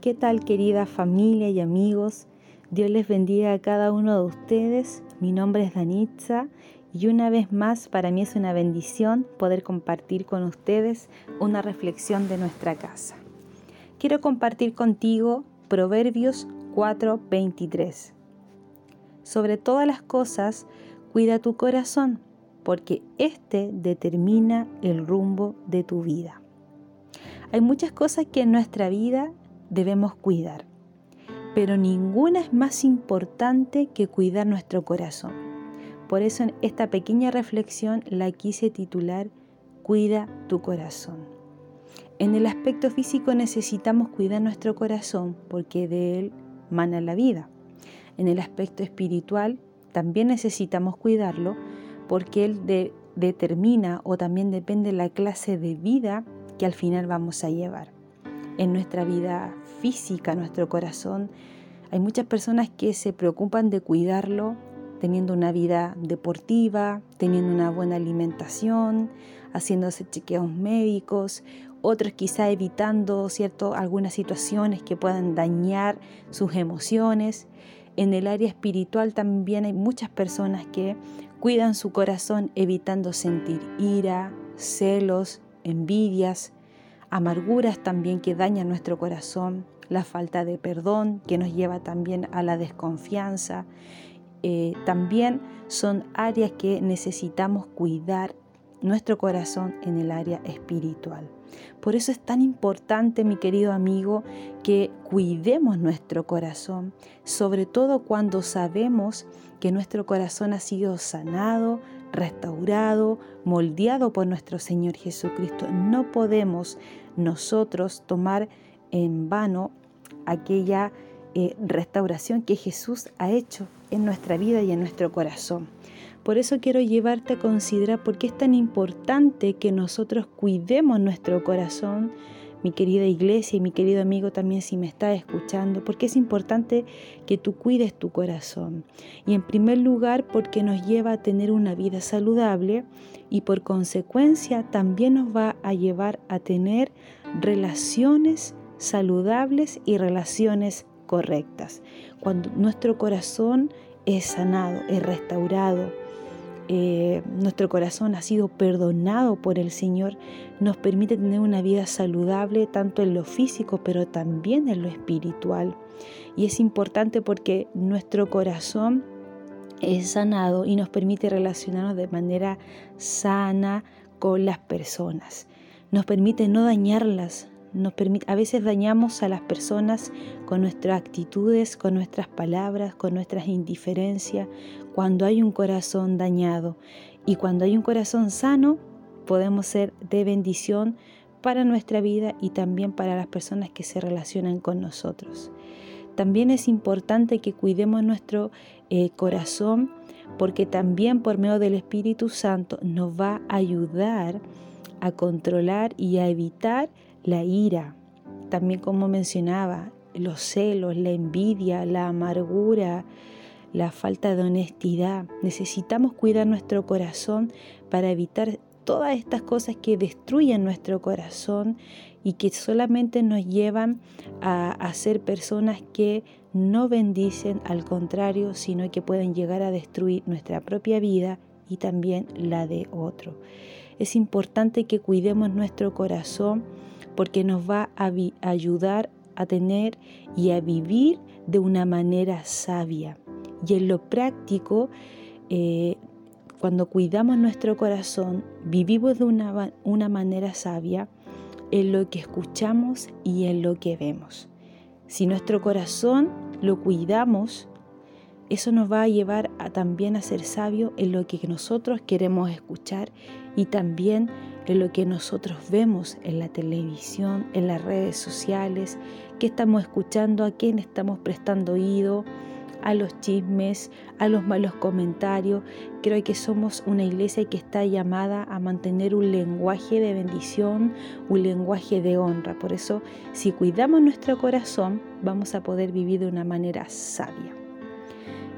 ¿Qué tal querida familia y amigos? Dios les bendiga a cada uno de ustedes. Mi nombre es Danitza y una vez más para mí es una bendición poder compartir con ustedes una reflexión de nuestra casa. Quiero compartir contigo Proverbios 4:23. Sobre todas las cosas, cuida tu corazón, porque éste determina el rumbo de tu vida. Hay muchas cosas que en nuestra vida debemos cuidar, pero ninguna es más importante que cuidar nuestro corazón. Por eso en esta pequeña reflexión la quise titular Cuida tu corazón. En el aspecto físico necesitamos cuidar nuestro corazón porque de él mana la vida. En el aspecto espiritual también necesitamos cuidarlo porque él determina o también depende la clase de vida que al final vamos a llevar. En nuestra vida física, nuestro corazón, hay muchas personas que se preocupan de cuidarlo teniendo una vida deportiva, teniendo una buena alimentación, haciéndose chequeos médicos, otros quizá evitando cierto, algunas situaciones que puedan dañar sus emociones. En el área espiritual también hay muchas personas que cuidan su corazón evitando sentir ira, celos, envidias, amarguras también que dañan nuestro corazón, la falta de perdón que nos lleva también a la desconfianza. Eh, también son áreas que necesitamos cuidar nuestro corazón en el área espiritual. Por eso es tan importante, mi querido amigo, que cuidemos nuestro corazón, sobre todo cuando sabemos que nuestro corazón ha sido sanado, restaurado, moldeado por nuestro Señor Jesucristo. No podemos nosotros tomar en vano aquella eh, restauración que Jesús ha hecho en nuestra vida y en nuestro corazón. Por eso quiero llevarte a considerar por qué es tan importante que nosotros cuidemos nuestro corazón, mi querida iglesia y mi querido amigo también si me está escuchando, porque es importante que tú cuides tu corazón. Y en primer lugar porque nos lleva a tener una vida saludable y por consecuencia también nos va a llevar a tener relaciones saludables y relaciones correctas. Cuando nuestro corazón es sanado, es restaurado, eh, nuestro corazón ha sido perdonado por el Señor, nos permite tener una vida saludable tanto en lo físico, pero también en lo espiritual. Y es importante porque nuestro corazón es sanado y nos permite relacionarnos de manera sana con las personas. Nos permite no dañarlas, nos permite, a veces dañamos a las personas con nuestras actitudes, con nuestras palabras, con nuestras indiferencias, cuando hay un corazón dañado. Y cuando hay un corazón sano, podemos ser de bendición para nuestra vida y también para las personas que se relacionan con nosotros. También es importante que cuidemos nuestro eh, corazón porque también por medio del Espíritu Santo nos va a ayudar a controlar y a evitar la ira, también como mencionaba, los celos, la envidia, la amargura, la falta de honestidad. Necesitamos cuidar nuestro corazón para evitar todas estas cosas que destruyen nuestro corazón y que solamente nos llevan a, ser personas que no bendicen, al contrario, sino que pueden llegar a destruir nuestra propia vida y también la de otro. Es importante que cuidemos nuestro corazón porque nos va a ayudar a tener y a vivir de una manera sabia. Y en lo práctico, eh, cuando cuidamos nuestro corazón, vivimos de una, una manera sabia en lo que escuchamos y en lo que vemos. Si nuestro corazón lo cuidamos, eso nos va a llevar a también a ser sabio en lo que nosotros queremos escuchar y también en lo que nosotros vemos en la televisión, en las redes sociales, qué estamos escuchando, a quién estamos prestando oído, a los chismes, a los malos comentarios. Creo que somos una iglesia que está llamada a mantener un lenguaje de bendición, un lenguaje de honra. Por eso, si cuidamos nuestro corazón, vamos a poder vivir de una manera sabia.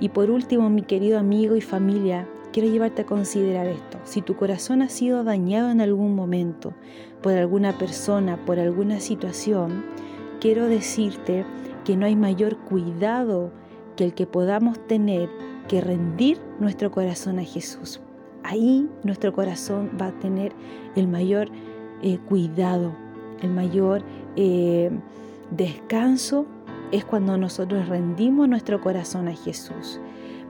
Y por último, mi querido amigo y familia, quiero llevarte a considerar esto. Si tu corazón ha sido dañado en algún momento por alguna persona, por alguna situación, quiero decirte que no hay mayor cuidado que el que podamos tener que rendir nuestro corazón a Jesús. Ahí nuestro corazón va a tener el mayor eh, cuidado, el mayor eh, descanso es cuando nosotros rendimos nuestro corazón a Jesús.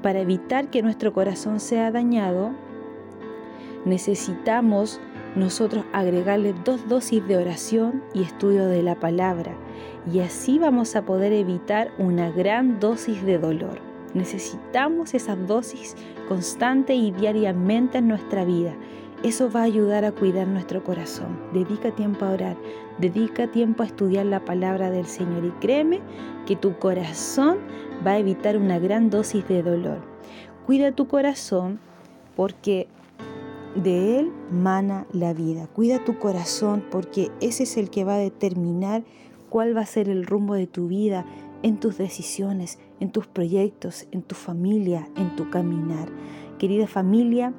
Para evitar que nuestro corazón sea dañado, necesitamos nosotros agregarle dos dosis de oración y estudio de la palabra y así vamos a poder evitar una gran dosis de dolor. Necesitamos esa dosis constante y diariamente en nuestra vida. Eso va a ayudar a cuidar nuestro corazón. Dedica tiempo a orar, dedica tiempo a estudiar la palabra del Señor y créeme que tu corazón va a evitar una gran dosis de dolor. Cuida tu corazón porque de él mana la vida. Cuida tu corazón porque ese es el que va a determinar cuál va a ser el rumbo de tu vida, en tus decisiones, en tus proyectos, en tu familia, en tu caminar. Querida familia,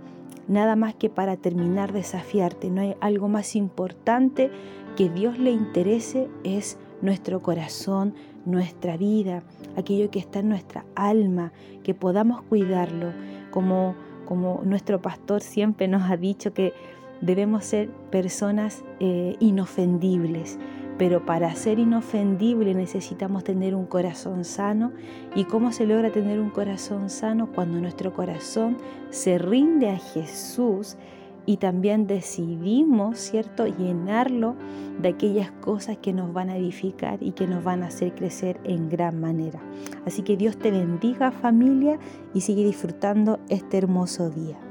nada más que para terminar desafiarte, no hay algo más importante que Dios le interese es nuestro corazón, nuestra vida, aquello que está en nuestra alma, que podamos cuidarlo, como, como nuestro pastor siempre nos ha dicho que debemos ser personas eh, inofendibles pero para ser inofendible necesitamos tener un corazón sano. ¿Y cómo se logra tener un corazón sano? Cuando nuestro corazón se rinde a Jesús y también decidimos, ¿cierto?, llenarlo de aquellas cosas que nos van a edificar y que nos van a hacer crecer en gran manera. Así que Dios te bendiga familia y sigue disfrutando este hermoso día.